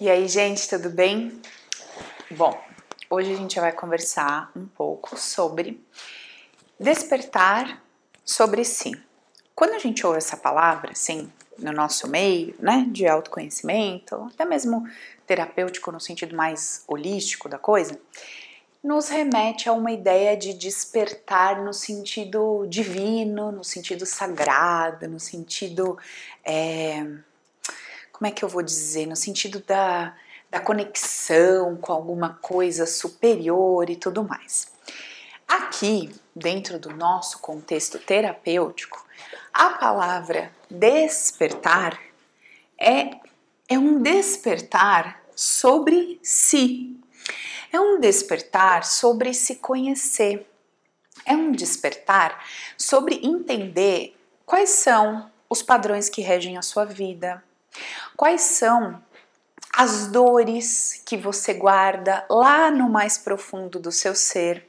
E aí, gente, tudo bem? Bom, hoje a gente vai conversar um pouco sobre despertar sobre si. Quando a gente ouve essa palavra, assim, no nosso meio, né, de autoconhecimento, até mesmo terapêutico no sentido mais holístico da coisa, nos remete a uma ideia de despertar no sentido divino, no sentido sagrado, no sentido. É, como é que eu vou dizer? No sentido da, da conexão com alguma coisa superior e tudo mais. Aqui, dentro do nosso contexto terapêutico, a palavra despertar é, é um despertar sobre si, é um despertar sobre se conhecer. É um despertar sobre entender quais são os padrões que regem a sua vida, quais são as dores que você guarda lá no mais profundo do seu ser.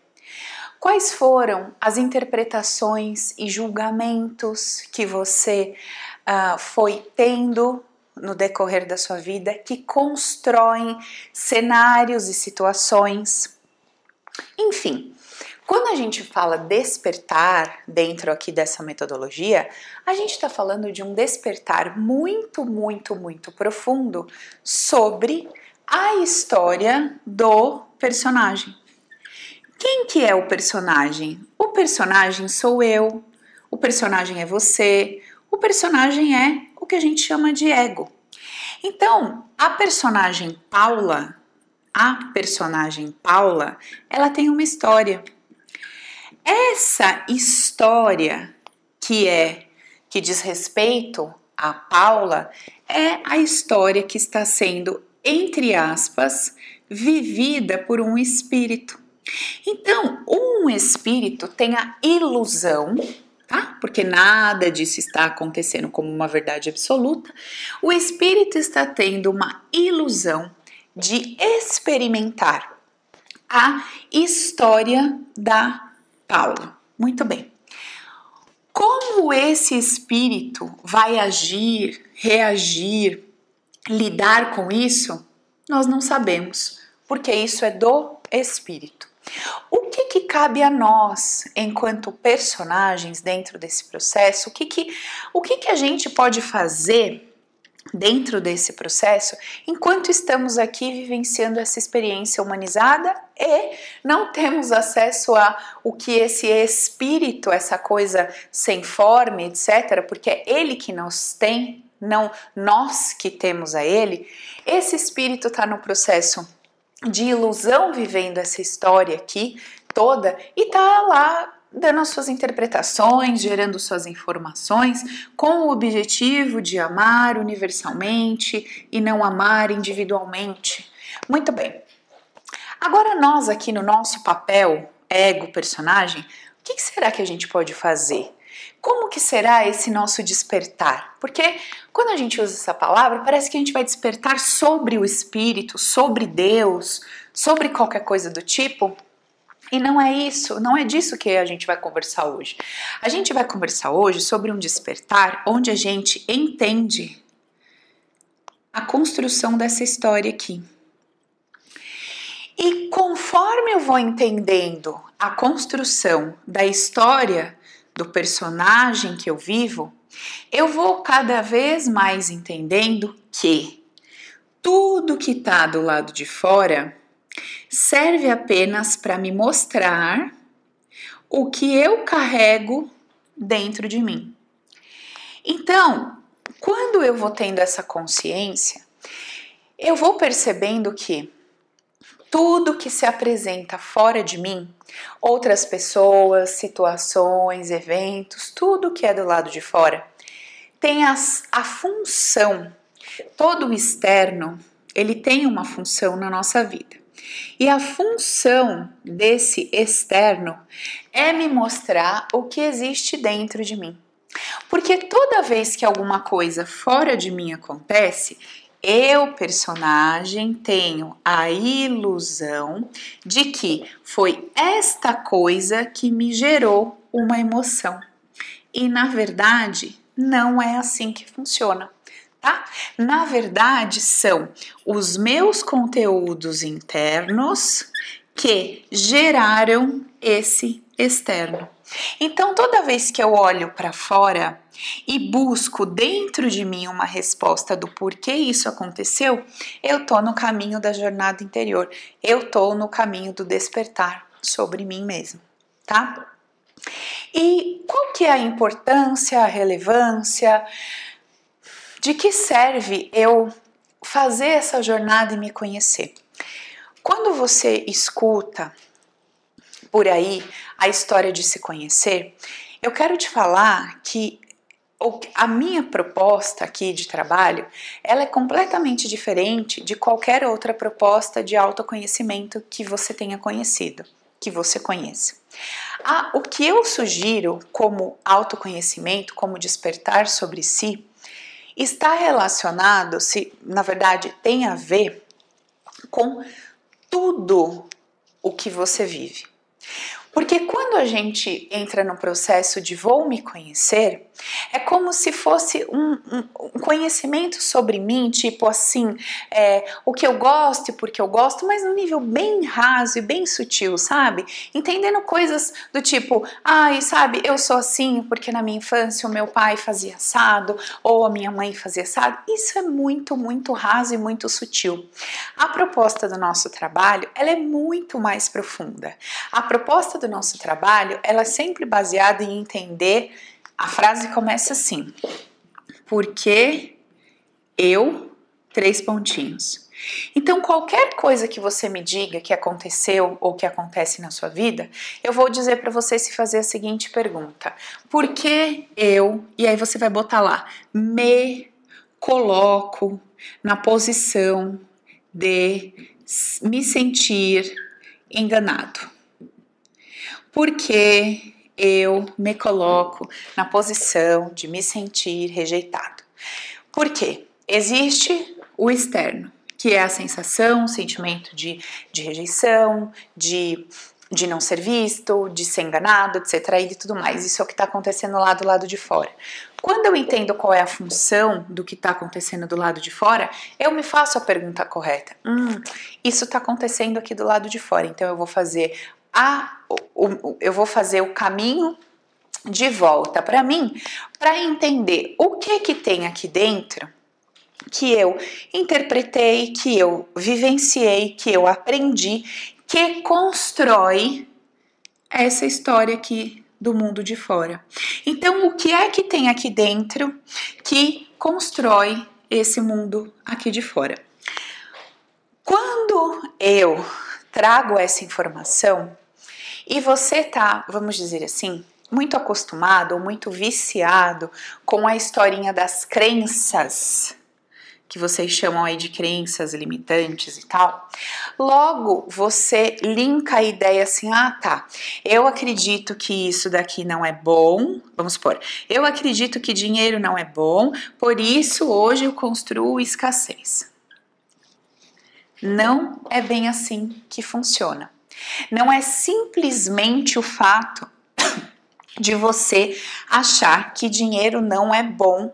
Quais foram as interpretações e julgamentos que você uh, foi tendo no decorrer da sua vida que constroem cenários e situações. Enfim, quando a gente fala despertar dentro aqui dessa metodologia, a gente está falando de um despertar muito, muito, muito profundo sobre a história do personagem. Quem que é o personagem? O personagem sou eu, o personagem é você, o personagem é o que a gente chama de ego. Então, a personagem Paula, a personagem Paula, ela tem uma história. Essa história que é que diz respeito a Paula é a história que está sendo, entre aspas, vivida por um espírito. Então, um espírito tem a ilusão tá? Porque nada disso está acontecendo como uma verdade absoluta. O espírito está tendo uma ilusão de experimentar a história da Paula. Muito bem. Como esse espírito vai agir, reagir, lidar com isso, nós não sabemos, porque isso é do espírito. O que, que cabe a nós, enquanto personagens dentro desse processo? O que, que, o que, que a gente pode fazer dentro desse processo enquanto estamos aqui vivenciando essa experiência humanizada e não temos acesso a o que esse espírito, essa coisa sem forma, etc., porque é ele que nos tem, não nós que temos a ele. Esse espírito está no processo de ilusão vivendo essa história aqui toda e tá lá dando as suas interpretações, gerando suas informações com o objetivo de amar universalmente e não amar individualmente. Muito bem. Agora nós aqui no nosso papel ego personagem, o que será que a gente pode fazer? Como que será esse nosso despertar? Porque quando a gente usa essa palavra, parece que a gente vai despertar sobre o espírito, sobre Deus, sobre qualquer coisa do tipo. E não é isso, não é disso que a gente vai conversar hoje. A gente vai conversar hoje sobre um despertar onde a gente entende a construção dessa história aqui. E conforme eu vou entendendo a construção da história do personagem que eu vivo, eu vou cada vez mais entendendo que tudo que está do lado de fora serve apenas para me mostrar o que eu carrego dentro de mim. Então, quando eu vou tendo essa consciência, eu vou percebendo que tudo que se apresenta fora de mim, outras pessoas, situações, eventos, tudo que é do lado de fora, tem as, a função, todo o externo, ele tem uma função na nossa vida. E a função desse externo é me mostrar o que existe dentro de mim. Porque toda vez que alguma coisa fora de mim acontece, eu, personagem, tenho a ilusão de que foi esta coisa que me gerou uma emoção. E na verdade, não é assim que funciona. Tá? Na verdade, são os meus conteúdos internos que geraram esse externo. Então, toda vez que eu olho para fora e busco dentro de mim uma resposta do porquê isso aconteceu, eu tô no caminho da jornada interior. Eu tô no caminho do despertar sobre mim mesmo, tá? E qual que é a importância, a relevância? De que serve eu fazer essa jornada e me conhecer? Quando você escuta por aí a história de se conhecer, eu quero te falar que a minha proposta aqui de trabalho, ela é completamente diferente de qualquer outra proposta de autoconhecimento que você tenha conhecido, que você conheça. Ah, o que eu sugiro como autoconhecimento, como despertar sobre si, está relacionado, se na verdade tem a ver com tudo o que você vive. Porque quando a gente entra no processo de vou me conhecer, é como se fosse um, um, conhecimento sobre mim, tipo assim, é, o que eu gosto e porque eu gosto, mas num nível bem raso e bem sutil, sabe? Entendendo coisas do tipo, ai, sabe, eu sou assim porque na minha infância o meu pai fazia assado ou a minha mãe fazia assado. Isso é muito, muito raso e muito sutil. A proposta do nosso trabalho, ela é muito mais profunda. A proposta do nosso trabalho, ela é sempre baseada em entender a frase começa assim: Porque eu, três pontinhos. Então, qualquer coisa que você me diga que aconteceu ou que acontece na sua vida, eu vou dizer para você se fazer a seguinte pergunta: Por que eu, e aí você vai botar lá, me coloco na posição de me sentir enganado? Por que eu me coloco na posição de me sentir rejeitado. Por quê? Existe o externo, que é a sensação, o sentimento de, de rejeição, de, de não ser visto, de ser enganado, de ser traído e tudo mais. Isso é o que está acontecendo lá do lado de fora. Quando eu entendo qual é a função do que está acontecendo do lado de fora, eu me faço a pergunta correta. Hum, isso está acontecendo aqui do lado de fora, então eu vou fazer a, o, eu vou fazer o caminho de volta para mim para entender o que que tem aqui dentro que eu interpretei, que eu vivenciei, que eu aprendi, que constrói essa história aqui do mundo de fora. Então, o que é que tem aqui dentro que constrói esse mundo aqui de fora? Quando eu trago essa informação, e você tá, vamos dizer assim, muito acostumado ou muito viciado com a historinha das crenças, que vocês chamam aí de crenças limitantes e tal, logo você linka a ideia assim: ah, tá, eu acredito que isso daqui não é bom, vamos supor, eu acredito que dinheiro não é bom, por isso hoje eu construo escassez. Não é bem assim que funciona. Não é simplesmente o fato de você achar que dinheiro não é bom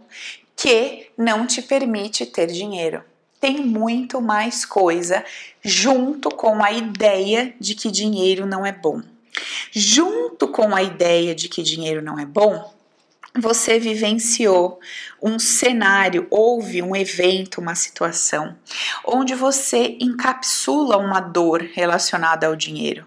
que não te permite ter dinheiro. Tem muito mais coisa junto com a ideia de que dinheiro não é bom. Junto com a ideia de que dinheiro não é bom, você vivenciou um cenário, houve um evento, uma situação, onde você encapsula uma dor relacionada ao dinheiro.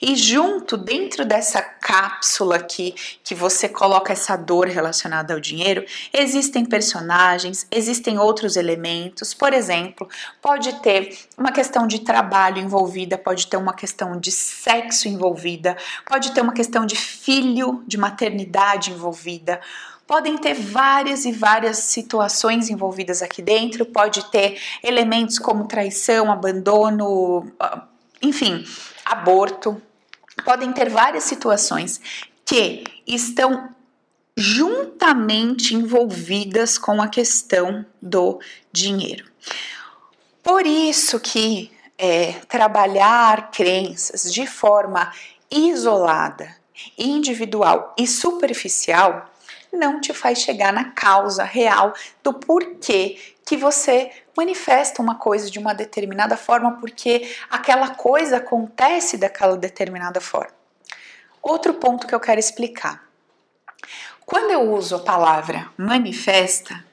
E junto, dentro dessa cápsula aqui, que você coloca essa dor relacionada ao dinheiro, existem personagens, existem outros elementos. Por exemplo, pode ter uma questão de trabalho envolvida, pode ter uma questão de sexo envolvida, pode ter uma questão de filho, de maternidade envolvida podem ter várias e várias situações envolvidas aqui dentro, pode ter elementos como traição, abandono, ah, enfim, aborto. Podem ter várias situações que estão juntamente envolvidas com a questão do dinheiro. Por isso que é, trabalhar crenças de forma isolada, individual e superficial não te faz chegar na causa real do porquê que você manifesta uma coisa de uma determinada forma, porque aquela coisa acontece daquela determinada forma. Outro ponto que eu quero explicar. Quando eu uso a palavra manifesta,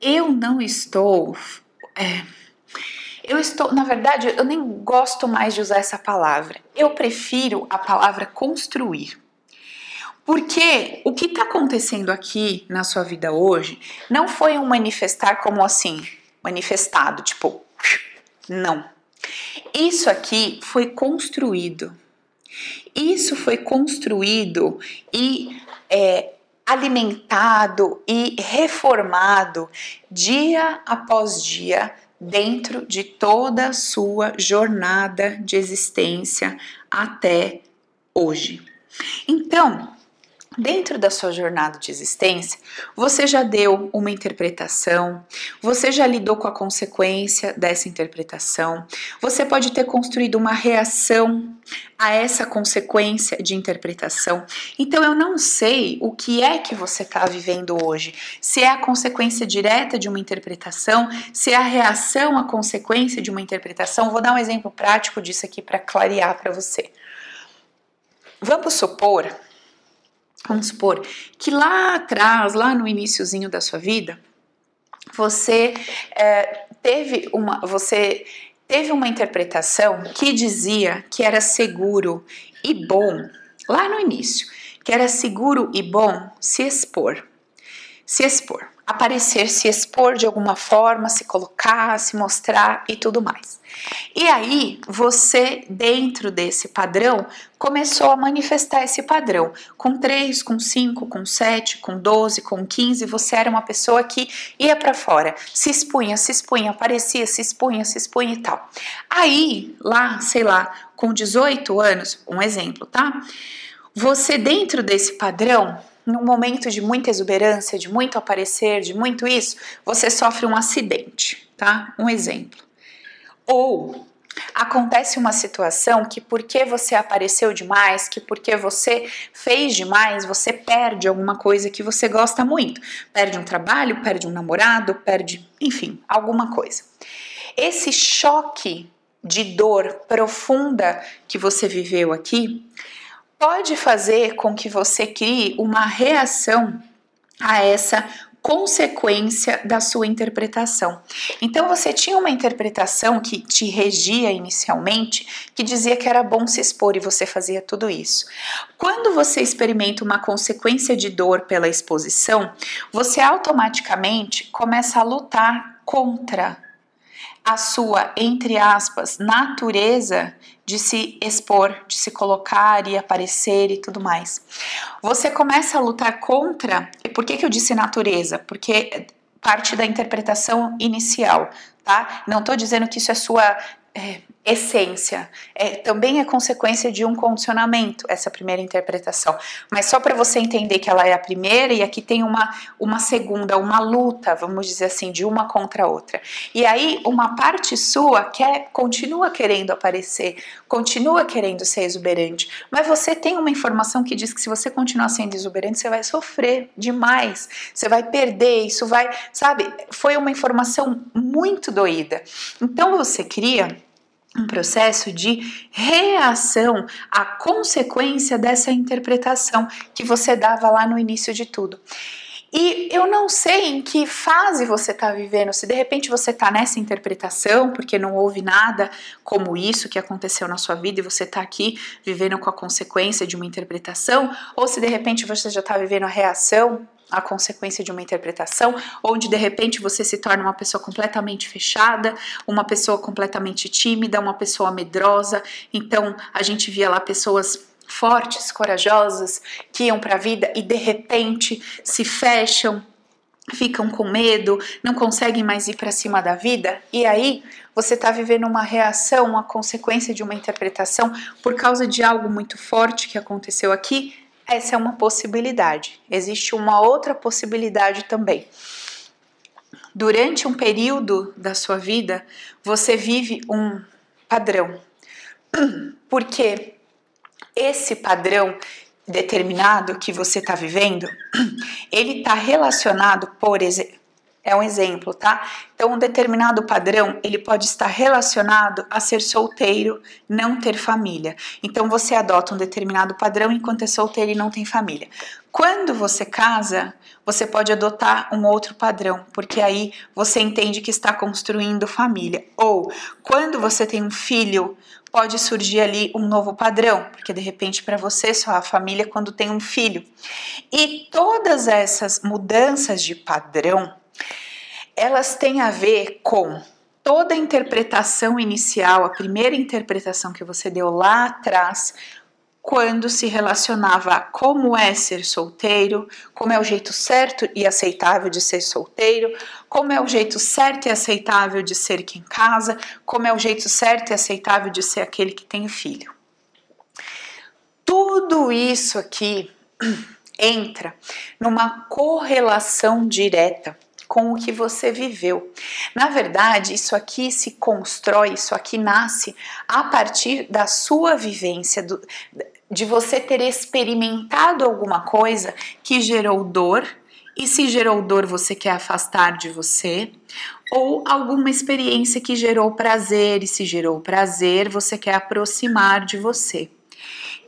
eu não estou. É, eu estou, na verdade, eu nem gosto mais de usar essa palavra. Eu prefiro a palavra construir. Porque o que está acontecendo aqui na sua vida hoje não foi um manifestar como assim, manifestado, tipo, não. Isso aqui foi construído. Isso foi construído e é, alimentado e reformado dia após dia dentro de toda a sua jornada de existência até hoje. Então, Dentro da sua jornada de existência, você já deu uma interpretação, você já lidou com a consequência dessa interpretação, você pode ter construído uma reação a essa consequência de interpretação. Então, eu não sei o que é que você está vivendo hoje, se é a consequência direta de uma interpretação, se é a reação à consequência de uma interpretação. Vou dar um exemplo prático disso aqui para clarear para você. Vamos supor Vamos supor que lá atrás, lá no iníciozinho da sua vida, você é, teve uma, você teve uma interpretação que dizia que era seguro e bom lá no início, que era seguro e bom se expor, se expor aparecer, se expor de alguma forma, se colocar, se mostrar e tudo mais. E aí, você, dentro desse padrão, começou a manifestar esse padrão. Com 3, com 5, com 7, com 12, com 15, você era uma pessoa que ia para fora, se expunha, se expunha, aparecia, se expunha, se expunha e tal. Aí, lá, sei lá, com 18 anos, um exemplo, tá? Você, dentro desse padrão, num momento de muita exuberância, de muito aparecer, de muito isso, você sofre um acidente, tá? Um exemplo. Ou acontece uma situação que porque você apareceu demais, que porque você fez demais, você perde alguma coisa que você gosta muito. Perde um trabalho, perde um namorado, perde, enfim, alguma coisa. Esse choque de dor profunda que você viveu aqui pode fazer com que você crie uma reação a essa consequência da sua interpretação. Então você tinha uma interpretação que te regia inicialmente, que dizia que era bom se expor e você fazia tudo isso. Quando você experimenta uma consequência de dor pela exposição, você automaticamente começa a lutar contra a sua, entre aspas, natureza de se expor, de se colocar e aparecer e tudo mais. Você começa a lutar contra. Por que, que eu disse natureza? Porque parte da interpretação inicial, tá? Não estou dizendo que isso é sua é, essência, é, também é consequência de um condicionamento, essa primeira interpretação. Mas só para você entender que ela é a primeira e aqui tem uma, uma segunda, uma luta, vamos dizer assim, de uma contra a outra. E aí uma parte sua quer, continua querendo aparecer, continua querendo ser exuberante, mas você tem uma informação que diz que se você continuar sendo exuberante, você vai sofrer demais, você vai perder, isso vai, sabe? Foi uma informação muito doída. Então você cria um processo de reação à consequência dessa interpretação que você dava lá no início de tudo. E eu não sei em que fase você está vivendo, se de repente você está nessa interpretação, porque não houve nada como isso que aconteceu na sua vida e você está aqui vivendo com a consequência de uma interpretação, ou se de repente você já está vivendo a reação a consequência de uma interpretação, onde de repente você se torna uma pessoa completamente fechada, uma pessoa completamente tímida, uma pessoa medrosa. Então a gente via lá pessoas fortes, corajosas, que iam para a vida e de repente se fecham, ficam com medo, não conseguem mais ir para cima da vida, e aí você está vivendo uma reação, uma consequência de uma interpretação por causa de algo muito forte que aconteceu aqui essa é uma possibilidade. Existe uma outra possibilidade também. Durante um período da sua vida, você vive um padrão. Porque esse padrão determinado que você está vivendo, ele está relacionado, por exemplo, é um exemplo, tá? Então, um determinado padrão, ele pode estar relacionado a ser solteiro, não ter família. Então, você adota um determinado padrão enquanto é solteiro e não tem família. Quando você casa, você pode adotar um outro padrão, porque aí você entende que está construindo família. Ou, quando você tem um filho, pode surgir ali um novo padrão, porque de repente para você só há família quando tem um filho. E todas essas mudanças de padrão, elas têm a ver com toda a interpretação inicial, a primeira interpretação que você deu lá atrás, quando se relacionava a como é ser solteiro, como é o jeito certo e aceitável de ser solteiro, como é o jeito certo e aceitável de ser quem casa, como é o jeito certo e aceitável de ser aquele que tem filho. Tudo isso aqui entra numa correlação direta com o que você viveu. Na verdade, isso aqui se constrói, isso aqui nasce a partir da sua vivência, do, de você ter experimentado alguma coisa que gerou dor, e se gerou dor, você quer afastar de você, ou alguma experiência que gerou prazer, e se gerou prazer, você quer aproximar de você.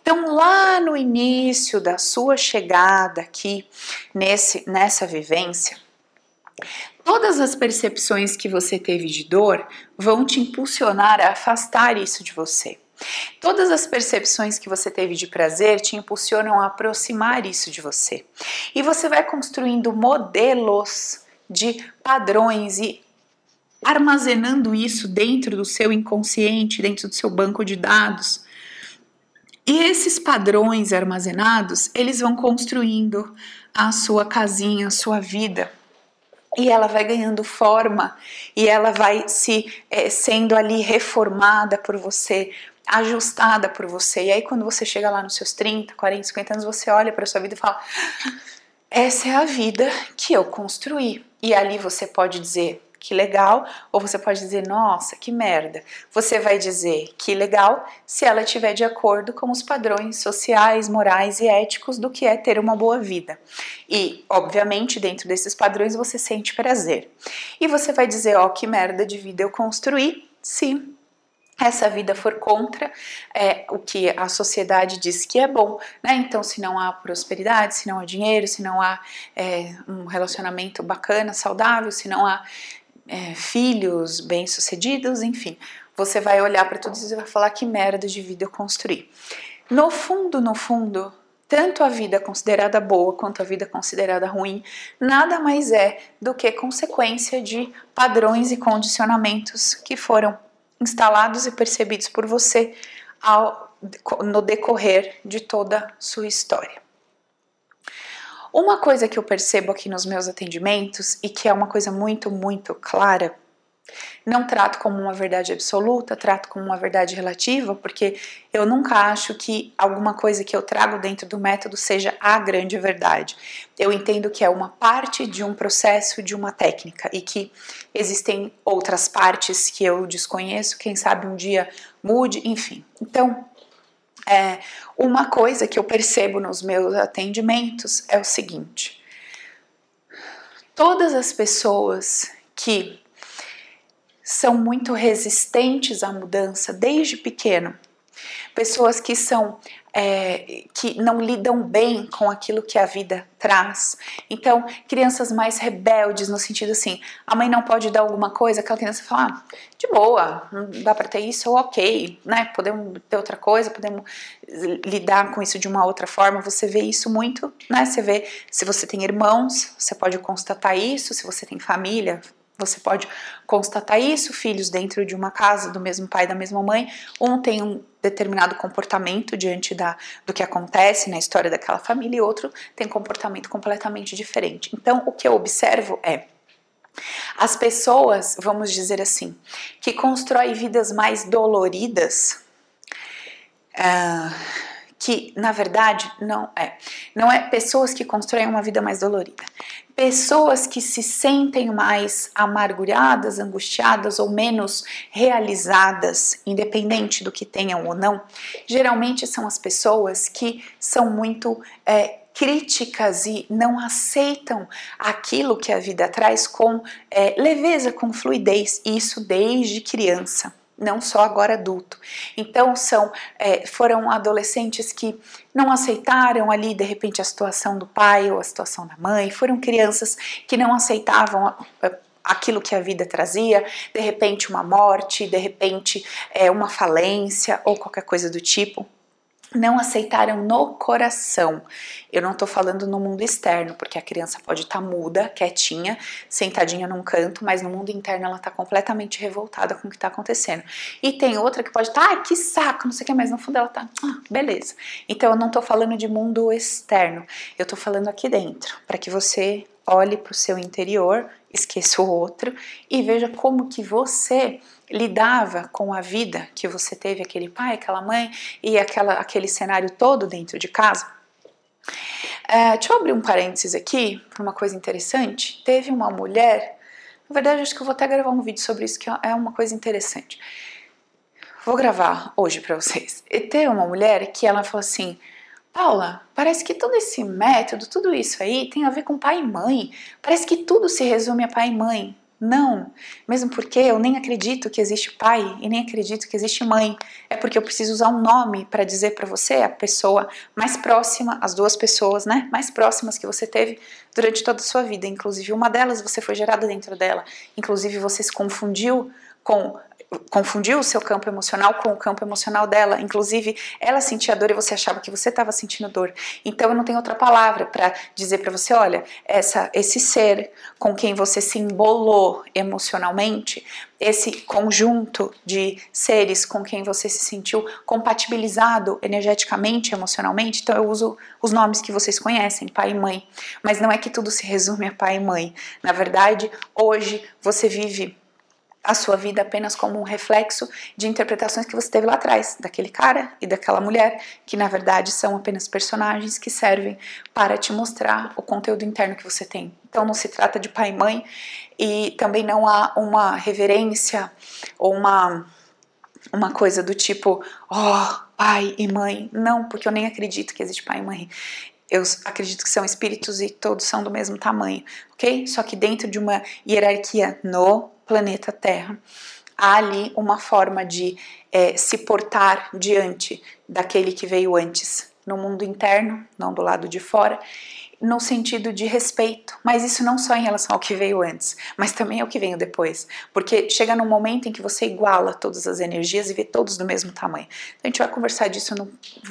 Então, lá no início da sua chegada aqui nesse, nessa vivência, Todas as percepções que você teve de dor vão te impulsionar a afastar isso de você. Todas as percepções que você teve de prazer te impulsionam a aproximar isso de você. E você vai construindo modelos de padrões e armazenando isso dentro do seu inconsciente, dentro do seu banco de dados. E esses padrões armazenados, eles vão construindo a sua casinha, a sua vida e ela vai ganhando forma e ela vai se é, sendo ali reformada por você, ajustada por você. E aí quando você chega lá nos seus 30, 40, 50 anos, você olha para sua vida e fala: essa é a vida que eu construí. E ali você pode dizer: que legal, ou você pode dizer, nossa, que merda. Você vai dizer que legal se ela estiver de acordo com os padrões sociais, morais e éticos do que é ter uma boa vida. E, obviamente, dentro desses padrões você sente prazer. E você vai dizer, ó, oh, que merda de vida eu construí, se essa vida for contra é, o que a sociedade diz que é bom, né? Então, se não há prosperidade, se não há dinheiro, se não há é, um relacionamento bacana, saudável, se não há é, filhos bem-sucedidos, enfim. Você vai olhar para tudo isso e vai falar que merda de vida eu construí. No fundo, no fundo, tanto a vida considerada boa quanto a vida considerada ruim nada mais é do que consequência de padrões e condicionamentos que foram instalados e percebidos por você ao, no decorrer de toda sua história. Uma coisa que eu percebo aqui nos meus atendimentos e que é uma coisa muito, muito clara, não trato como uma verdade absoluta, trato como uma verdade relativa, porque eu nunca acho que alguma coisa que eu trago dentro do método seja a grande verdade. Eu entendo que é uma parte de um processo, de uma técnica e que existem outras partes que eu desconheço, quem sabe um dia mude, enfim. Então, é, uma coisa que eu percebo nos meus atendimentos é o seguinte: todas as pessoas que são muito resistentes à mudança desde pequeno, pessoas que são é, que não lidam bem com aquilo que a vida traz. Então, crianças mais rebeldes, no sentido assim, a mãe não pode dar alguma coisa, aquela criança fala, ah, de boa, não dá para ter isso, ok, né? Podemos ter outra coisa, podemos lidar com isso de uma outra forma. Você vê isso muito, né? Você vê, se você tem irmãos, você pode constatar isso, se você tem família, você pode constatar isso, filhos dentro de uma casa do mesmo pai da mesma mãe, um tem um determinado comportamento diante da, do que acontece na história daquela família e outro tem comportamento completamente diferente. Então, o que eu observo é as pessoas, vamos dizer assim, que constroem vidas mais doloridas, uh, que na verdade não é, não é pessoas que constroem uma vida mais dolorida, pessoas que se sentem mais amarguradas, angustiadas ou menos realizadas, independente do que tenham ou não, geralmente são as pessoas que são muito é, críticas e não aceitam aquilo que a vida traz com é, leveza, com fluidez, isso desde criança não só agora adulto. Então são é, foram adolescentes que não aceitaram ali de repente a situação do pai ou a situação da mãe, foram crianças que não aceitavam aquilo que a vida trazia, de repente uma morte, de repente é, uma falência ou qualquer coisa do tipo não aceitaram no coração. Eu não estou falando no mundo externo, porque a criança pode estar tá muda, quietinha, sentadinha num canto, mas no mundo interno ela está completamente revoltada com o que está acontecendo. E tem outra que pode estar, tá, ah, que saco, não sei o que, mas no fundo ela está, ah, beleza. Então eu não estou falando de mundo externo, eu estou falando aqui dentro, para que você olhe para o seu interior, esqueça o outro e veja como que você lidava com a vida que você teve, aquele pai, aquela mãe e aquela, aquele cenário todo dentro de casa. É, deixa eu abrir um parênteses aqui para uma coisa interessante. Teve uma mulher, na verdade, acho que eu vou até gravar um vídeo sobre isso, que é uma coisa interessante. Vou gravar hoje para vocês. E teve uma mulher que ela falou assim: Paula, parece que todo esse método, tudo isso aí tem a ver com pai e mãe. Parece que tudo se resume a pai e mãe. Não, mesmo porque eu nem acredito que existe pai e nem acredito que existe mãe. É porque eu preciso usar um nome para dizer para você a pessoa mais próxima, as duas pessoas, né, mais próximas que você teve durante toda a sua vida. Inclusive uma delas você foi gerada dentro dela. Inclusive você se confundiu com confundiu o seu campo emocional com o campo emocional dela. Inclusive, ela sentia dor e você achava que você estava sentindo dor. Então, eu não tenho outra palavra para dizer para você, olha, essa, esse ser com quem você se embolou emocionalmente, esse conjunto de seres com quem você se sentiu compatibilizado energeticamente, emocionalmente, então eu uso os nomes que vocês conhecem, pai e mãe. Mas não é que tudo se resume a pai e mãe. Na verdade, hoje você vive a sua vida apenas como um reflexo de interpretações que você teve lá atrás, daquele cara e daquela mulher, que na verdade são apenas personagens que servem para te mostrar o conteúdo interno que você tem. Então não se trata de pai e mãe e também não há uma reverência ou uma uma coisa do tipo, oh, pai e mãe. Não, porque eu nem acredito que existe pai e mãe. Eu acredito que são espíritos e todos são do mesmo tamanho, ok? Só que dentro de uma hierarquia no planeta Terra, há ali uma forma de é, se portar diante daquele que veio antes, no mundo interno, não do lado de fora, no sentido de respeito, mas isso não só em relação ao que veio antes, mas também ao que veio depois, porque chega num momento em que você iguala todas as energias e vê todos do mesmo tamanho. Então a gente vai conversar disso, eu não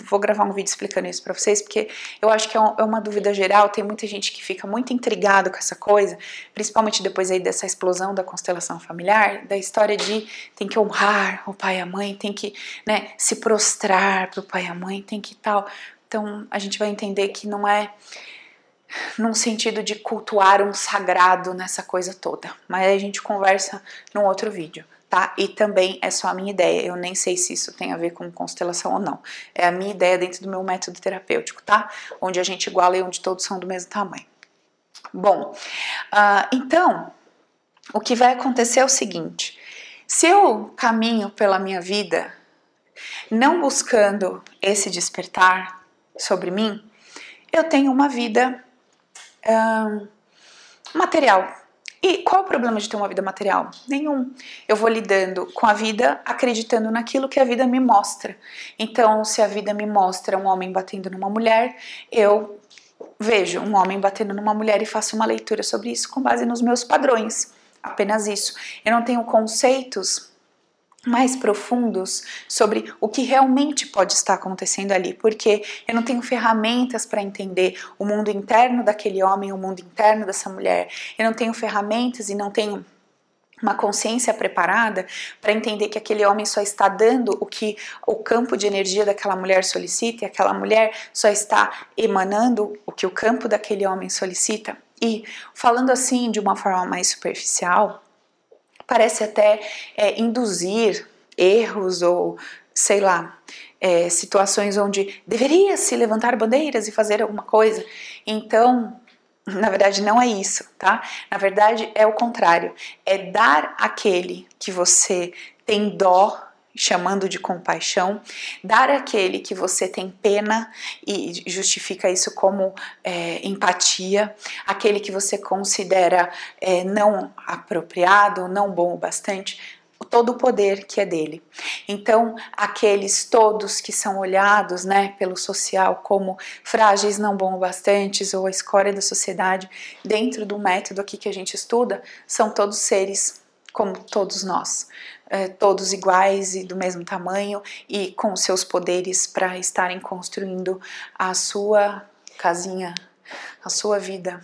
vou gravar um vídeo explicando isso para vocês, porque eu acho que é, é uma dúvida geral, tem muita gente que fica muito intrigado com essa coisa, principalmente depois aí dessa explosão da constelação familiar, da história de tem que honrar o pai e a mãe, tem que né, se prostrar pro pai e a mãe, tem que tal. Então a gente vai entender que não é num sentido de cultuar um sagrado nessa coisa toda. Mas a gente conversa num outro vídeo, tá? E também é só a minha ideia. Eu nem sei se isso tem a ver com constelação ou não. É a minha ideia dentro do meu método terapêutico, tá? Onde a gente iguala e onde todos são do mesmo tamanho. Bom, uh, então o que vai acontecer é o seguinte: se eu caminho pela minha vida não buscando esse despertar sobre mim, eu tenho uma vida material. E qual é o problema de ter uma vida material? Nenhum. Eu vou lidando com a vida acreditando naquilo que a vida me mostra. Então, se a vida me mostra um homem batendo numa mulher, eu vejo um homem batendo numa mulher e faço uma leitura sobre isso com base nos meus padrões. Apenas isso. Eu não tenho conceitos mais profundos sobre o que realmente pode estar acontecendo ali, porque eu não tenho ferramentas para entender o mundo interno daquele homem, o mundo interno dessa mulher. Eu não tenho ferramentas e não tenho uma consciência preparada para entender que aquele homem só está dando o que o campo de energia daquela mulher solicita e aquela mulher só está emanando o que o campo daquele homem solicita. E falando assim de uma forma mais superficial, parece até é, induzir erros ou sei lá, é, situações onde deveria se levantar bandeiras e fazer alguma coisa. Então, Na verdade, não é isso, tá? Na verdade, é o contrário. É dar aquele que você tem dó chamando de compaixão, dar aquele que você tem pena e justifica isso como é, empatia, aquele que você considera é, não apropriado, não bom o bastante, todo o poder que é dele. Então, aqueles todos que são olhados, né, pelo social como frágeis, não bom o bastantes ou a escória da sociedade, dentro do método aqui que a gente estuda, são todos seres como todos nós, é, todos iguais e do mesmo tamanho e com seus poderes para estarem construindo a sua casinha, a sua vida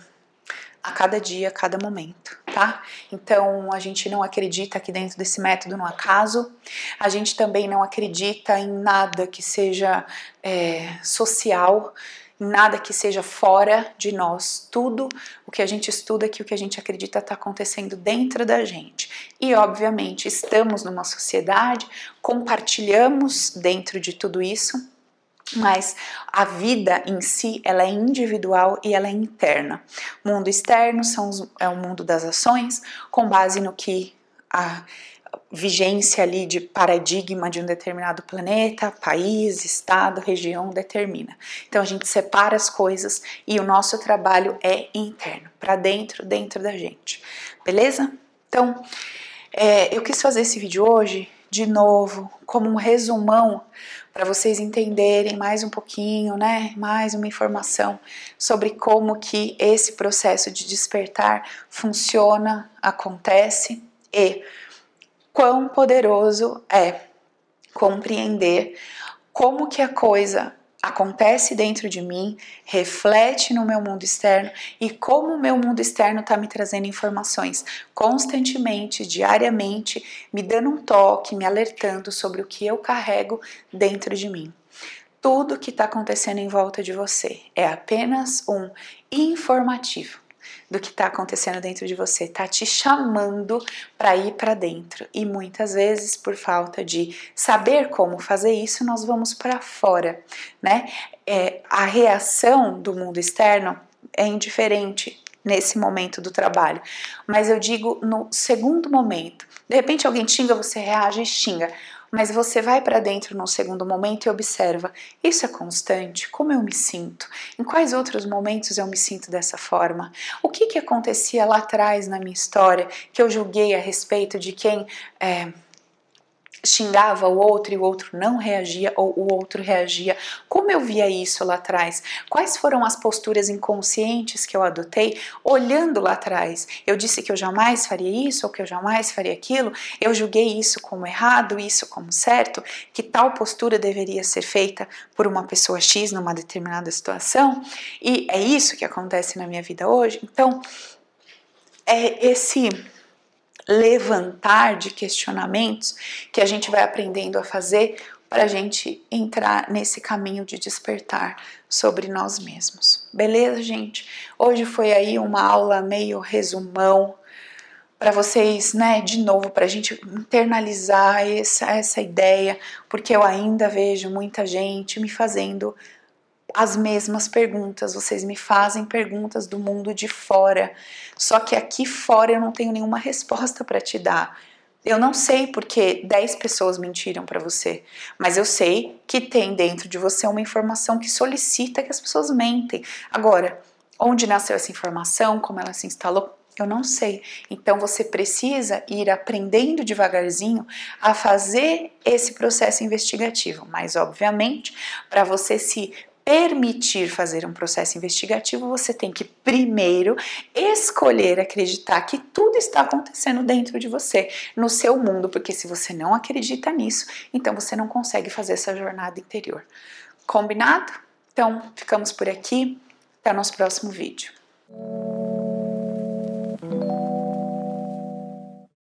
a cada dia, a cada momento, tá? Então a gente não acredita aqui dentro desse método no acaso, a gente também não acredita em nada que seja é, social, nada que seja fora de nós. Tudo o que a gente estuda aqui, o que a gente acredita está acontecendo dentro da gente. E, obviamente, estamos numa sociedade, compartilhamos dentro de tudo isso, mas a vida em si ela é individual e ela é interna. O mundo externo são os, é o mundo das ações, com base no que a vigência ali de paradigma de um determinado planeta, país, estado, região determina. Então a gente separa as coisas e o nosso trabalho é interno, para dentro, dentro da gente. Beleza? Então, é, eu quis fazer esse vídeo hoje de novo como um resumão para vocês entenderem mais um pouquinho, né, mais uma informação sobre como que esse processo de despertar funciona, acontece e quão poderoso é compreender como que a coisa acontece dentro de mim, reflete no meu mundo externo e como o meu mundo externo está me trazendo informações constantemente, diariamente, me dando um toque, me alertando sobre o que eu carrego dentro de mim. Tudo que está acontecendo em volta de você é apenas um informativo do que está acontecendo dentro de você, está te chamando para ir para dentro. E muitas vezes, por falta de saber como fazer isso, nós vamos para fora, né? É, a reação do mundo externo é indiferente nesse momento do trabalho, mas eu digo no segundo momento. De repente alguém xinga, você reage e xinga mas você vai para dentro num segundo momento e observa: isso é constante? Como eu me sinto? Em quais outros momentos eu me sinto dessa forma? O que, que acontecia lá atrás na minha história que eu julguei a respeito de quem é, xingava o outro e o outro não reagia ou o outro reagia. Como eu via isso lá atrás? Quais foram as posturas inconscientes que eu adotei olhando lá atrás? Eu disse que eu jamais faria isso ou que eu jamais faria aquilo? Eu julguei isso como errado, isso como certo? Que tal postura deveria ser feita por uma pessoa X numa determinada situação? E é isso que acontece na minha vida hoje? Então, é esse levantar de questionamentos que a gente vai aprendendo a fazer para a gente entrar nesse caminho de despertar sobre nós mesmos. Beleza, gente? Hoje foi aí uma aula meio resumão para vocês, né, de novo, para a gente internalizar essa, essa ideia, porque eu ainda vejo muita gente me fazendo as mesmas perguntas, vocês me fazem perguntas do mundo de fora, só que aqui fora eu não tenho nenhuma resposta para te dar. Eu não sei porque 10 pessoas mentiram para você, mas eu sei que tem dentro de você uma informação que solicita que as pessoas mentem. Agora, onde nasceu essa informação, como ela se instalou, eu não sei. Então você precisa ir aprendendo devagarzinho a fazer esse processo investigativo. Mas, obviamente, para você se permitir fazer um processo investigativo, você tem que primeiro escolher acreditar que tudo está acontecendo dentro de você, no seu mundo, porque se você não acredita nisso, então você não consegue fazer essa jornada interior. Combinado? Então, ficamos por aqui. Até o nosso próximo vídeo.